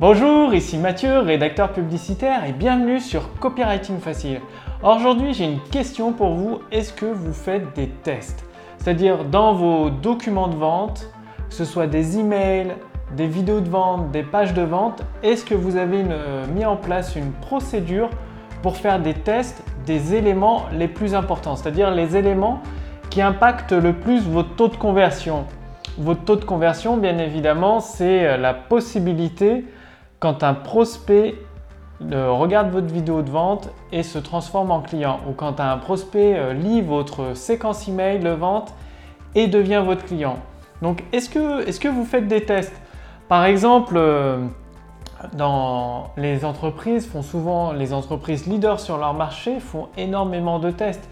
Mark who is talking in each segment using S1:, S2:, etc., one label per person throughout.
S1: Bonjour, ici Mathieu, rédacteur publicitaire et bienvenue sur Copywriting Facile. Aujourd'hui, j'ai une question pour vous. Est-ce que vous faites des tests? C'est-à-dire dans vos documents de vente, que ce soit des emails, des vidéos de vente, des pages de vente, est-ce que vous avez euh, mis en place une procédure pour faire des tests des éléments les plus importants, c'est-à-dire les éléments qui impactent le plus votre taux de conversion Votre taux de conversion, bien évidemment, c'est euh, la possibilité quand un prospect euh, regarde votre vidéo de vente et se transforme en client, ou quand un prospect euh, lit votre séquence email de vente et devient votre client. Donc, est-ce que, est que vous faites des tests? Par exemple, euh, dans les entreprises font souvent, les entreprises leaders sur leur marché font énormément de tests.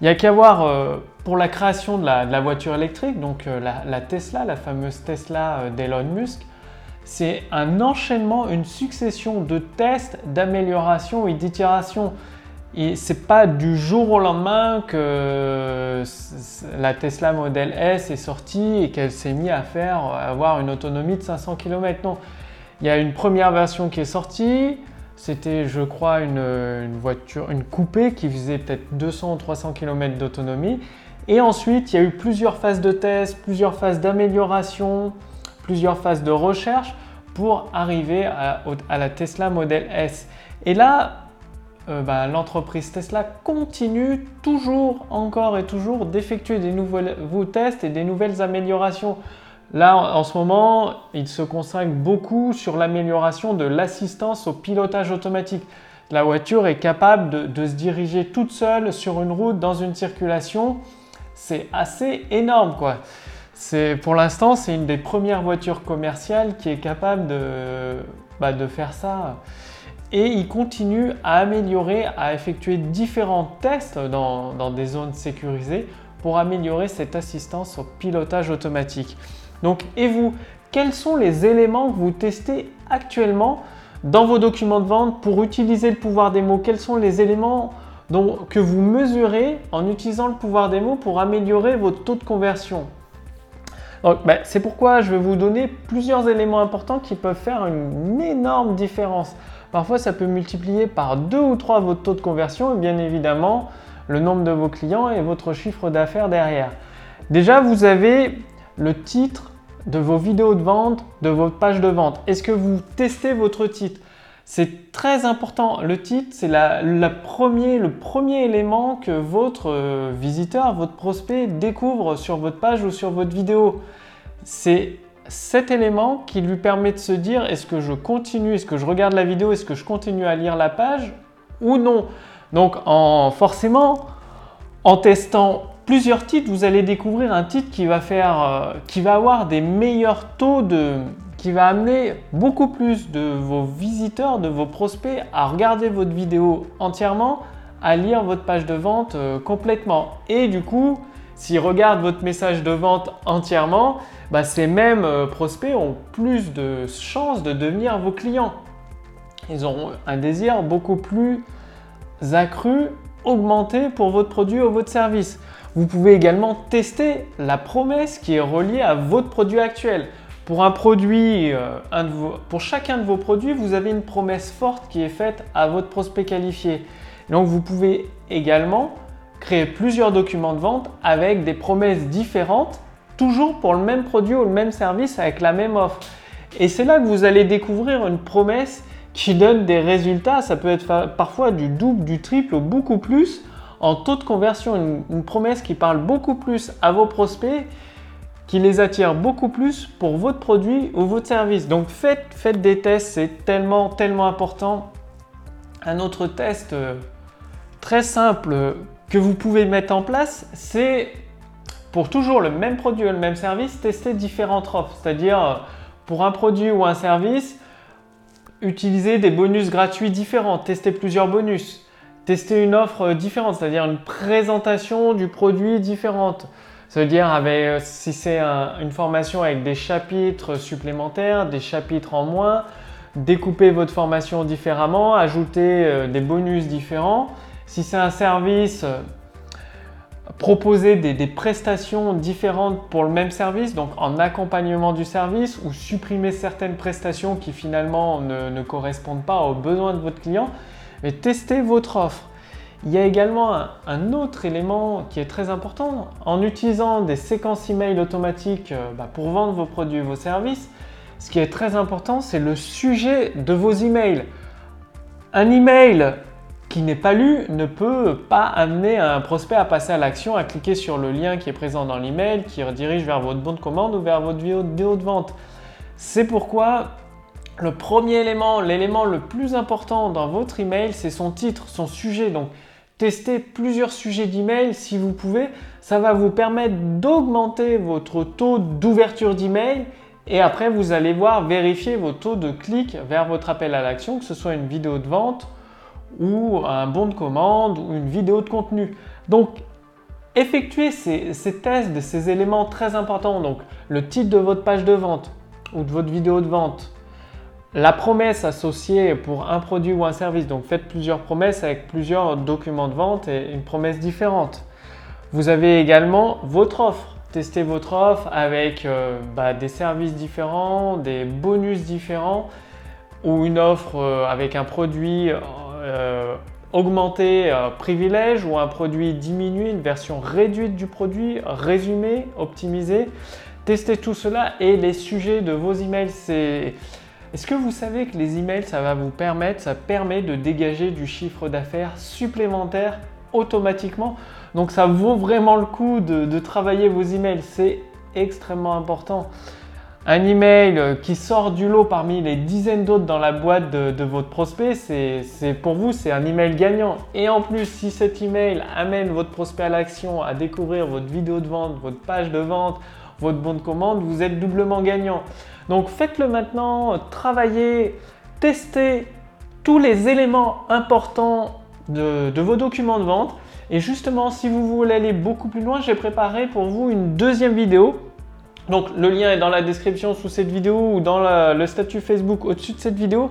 S1: Il n'y a qu'à voir pour la création de la, voiture électrique, donc la, Tesla, la fameuse Tesla d'Elon Musk c'est un enchaînement, une succession de tests, d'amélioration et d'itération. Et c'est pas du jour au lendemain que la Tesla Model S est sortie et qu'elle s'est mise à faire avoir une autonomie de 500 km. Non, il y a une première version qui est sortie. C'était, je crois, une, voiture, une coupée qui faisait peut-être 200 ou 300 km d'autonomie. Et ensuite, il y a eu plusieurs phases de test, plusieurs phases d'amélioration, plusieurs phases de recherche pour arriver à, la Tesla Model S. Et là, euh, bah, l'entreprise Tesla continue toujours, encore et toujours d'effectuer des nouveaux tests et des nouvelles améliorations. Là, en ce moment, il se consacre beaucoup sur l'amélioration de l'assistance au pilotage automatique. La voiture est capable de, de, se diriger toute seule sur une route dans une circulation. C'est assez énorme, quoi pour l'instant, c'est une des premières voitures commerciales qui est capable de, bah, faire ça. Et il continue à améliorer, à effectuer différents tests dans, des zones sécurisées pour améliorer cette assistance au pilotage automatique. Donc, et vous, quels sont les éléments que vous testez actuellement dans vos documents de vente pour utiliser le pouvoir des mots? Quels sont les éléments que vous mesurez en utilisant le pouvoir des mots pour améliorer votre taux de conversion? Ben, c'est pourquoi je vais vous donner plusieurs éléments importants qui peuvent faire une énorme différence. Parfois, ça peut multiplier par deux ou trois votre taux de conversion et bien évidemment le nombre de vos clients et votre chiffre d'affaires derrière. Déjà, vous avez le titre de vos vidéos de vente, de votre page de vente. Est-ce que vous testez votre titre? C'est très important. Le titre, c'est le premier élément que votre euh, visiteur, votre prospect découvre sur votre page ou sur votre vidéo. C'est cet élément qui lui permet de se dire est-ce que je continue, est-ce que je regarde la vidéo, est-ce que je continue à lire la page ou non. Donc forcément, en testant plusieurs titres, vous allez découvrir un titre qui va, faire, euh, qui va avoir des meilleurs taux de, qui va amener beaucoup plus de vos visiteurs, de vos prospects à regarder votre vidéo entièrement, à lire votre page de vente euh, complètement. Et du coup, s'ils regardent votre message de vente entièrement, bah, ces mêmes euh, prospects ont plus de chances de devenir vos clients. Ils auront un désir beaucoup plus accru, augmenté pour votre produit ou votre service. Vous pouvez également tester la promesse qui est reliée à votre produit actuel. Pour un produit, euh, pour chacun de vos produits, vous avez une promesse forte qui est faite à votre prospect qualifié. Donc vous pouvez également créer plusieurs documents de vente avec des promesses différentes, toujours pour le même produit ou le même service avec la même offre. Et c'est là que vous allez découvrir une promesse qui donne des résultats. Ça peut être parfois du double, du triple ou beaucoup plus en taux de conversion. une promesse qui parle beaucoup plus à vos prospects qui les attire beaucoup plus pour votre produit ou votre service. Donc faites, des tests, c'est tellement, tellement important. Un autre test euh, très simple que vous pouvez mettre en place, c'est pour toujours le même produit ou le même service, tester différentes offres. C'est-à-dire euh, pour un produit ou un service, utiliser des bonus gratuits différents, tester plusieurs bonus, tester une offre différente, c'est-à-dire une présentation du produit différente. Ça veut dire avec, si c'est une formation avec des chapitres supplémentaires, des chapitres en moins, découper votre formation différemment, ajouter euh, des bonus différents. Si c'est un service, proposer des, prestations différentes pour le même service, donc en accompagnement du service, ou supprimer certaines prestations qui finalement ne, correspondent pas aux besoins de votre client, mais testez votre offre. Il y a également un, autre élément qui est très important. En utilisant des séquences email automatiques euh, bah, pour vendre vos produits et vos services, ce qui est très important, c'est le sujet de vos emails. Un email qui n'est pas lu ne peut pas amener un prospect à passer à l'action, à cliquer sur le lien qui est présent dans l'email, qui redirige vers votre bon de commande ou vers votre vidéo de vente. C'est pourquoi le premier élément, l'élément le plus important dans votre email, c'est son titre, son sujet. Donc, testez plusieurs sujets d'email si vous pouvez. Ça va vous permettre d'augmenter votre taux d'ouverture d'email et après, vous allez voir vérifier vos taux de clic vers votre appel à l'action, que ce soit une vidéo de vente ou un bon de commande ou une vidéo de contenu. Donc, effectuez ces, tests de ces éléments très importants. Donc, le titre de votre page de vente ou de votre vidéo de vente, la promesse associée pour un produit ou un service. Donc, faites plusieurs promesses avec plusieurs documents de vente et une promesse différente. Vous avez également votre offre. Testez votre offre avec euh, bah, des services différents, des bonus différents ou une offre euh, avec un produit euh, augmenter un privilège ou un produit diminué, une version réduite du produit, résumé, optimisé. Testez tout cela et les sujets de vos emails, c'est... Est-ce que vous savez que les emails, ça va vous permettre, ça permet de dégager du chiffre d'affaires supplémentaire automatiquement? Donc ça vaut vraiment le coup de, travailler vos emails, c'est extrêmement important un email euh, qui sort du lot parmi les dizaines d'autres dans la boîte de, votre prospect, c'est pour vous, c'est un email gagnant. Et en plus, si cet email amène votre prospect à l'action, à découvrir votre vidéo de vente, votre page de vente, votre bon de commande, vous êtes doublement gagnant. Donc faites-le maintenant, travaillez, testez tous les éléments importants de, vos documents de vente. Et justement, si vous voulez aller beaucoup plus loin, j'ai préparé pour vous une deuxième vidéo donc le lien est dans la description sous cette vidéo ou dans le statut Facebook au-dessus de cette vidéo.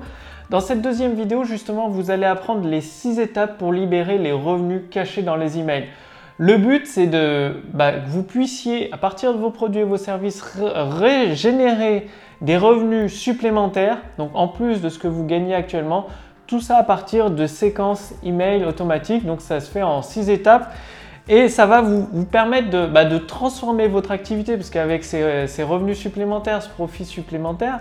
S1: Dans cette deuxième vidéo, justement, vous allez apprendre les 6 étapes pour libérer les revenus cachés dans les emails. Le but, c'est de bah, que vous puissiez, à partir de vos produits et vos services, régénérer des revenus supplémentaires, donc en plus de ce que vous gagnez actuellement, tout ça à partir de séquences email automatiques. Donc ça se fait en 6 étapes. Et ça va vous, permettre bah, de, transformer votre activité, parce qu'avec ces, revenus supplémentaires, ce profit supplémentaire,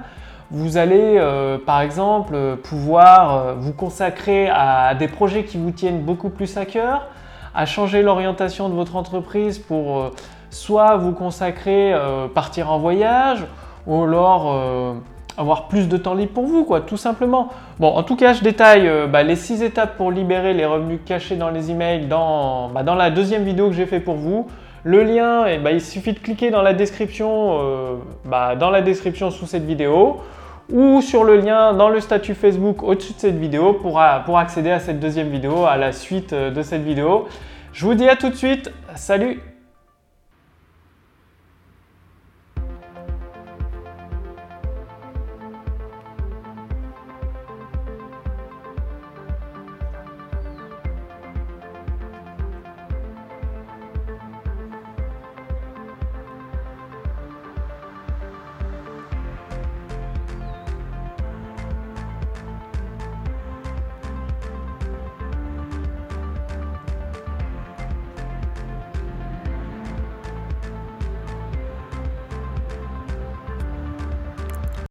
S1: vous allez euh, par exemple pouvoir euh, vous consacrer à des projets qui vous tiennent beaucoup plus à cœur, à changer l'orientation de votre entreprise pour euh, soit vous consacrer, partir en voyage, ou alors avoir plus de temps libre pour vous, quoi, tout simplement. Bon, en tout cas, je détaille euh, bah, les six étapes pour libérer les revenus cachés dans les emails dans, bah, la deuxième vidéo que j'ai fait pour vous. Le lien, eh bah, il suffit de cliquer dans la description, euh, dans la description sous cette vidéo ou sur le lien dans le statut Facebook au-dessus de cette vidéo pour, accéder à cette deuxième vidéo, à la suite euh, de cette vidéo. Je vous dis à tout de suite, salut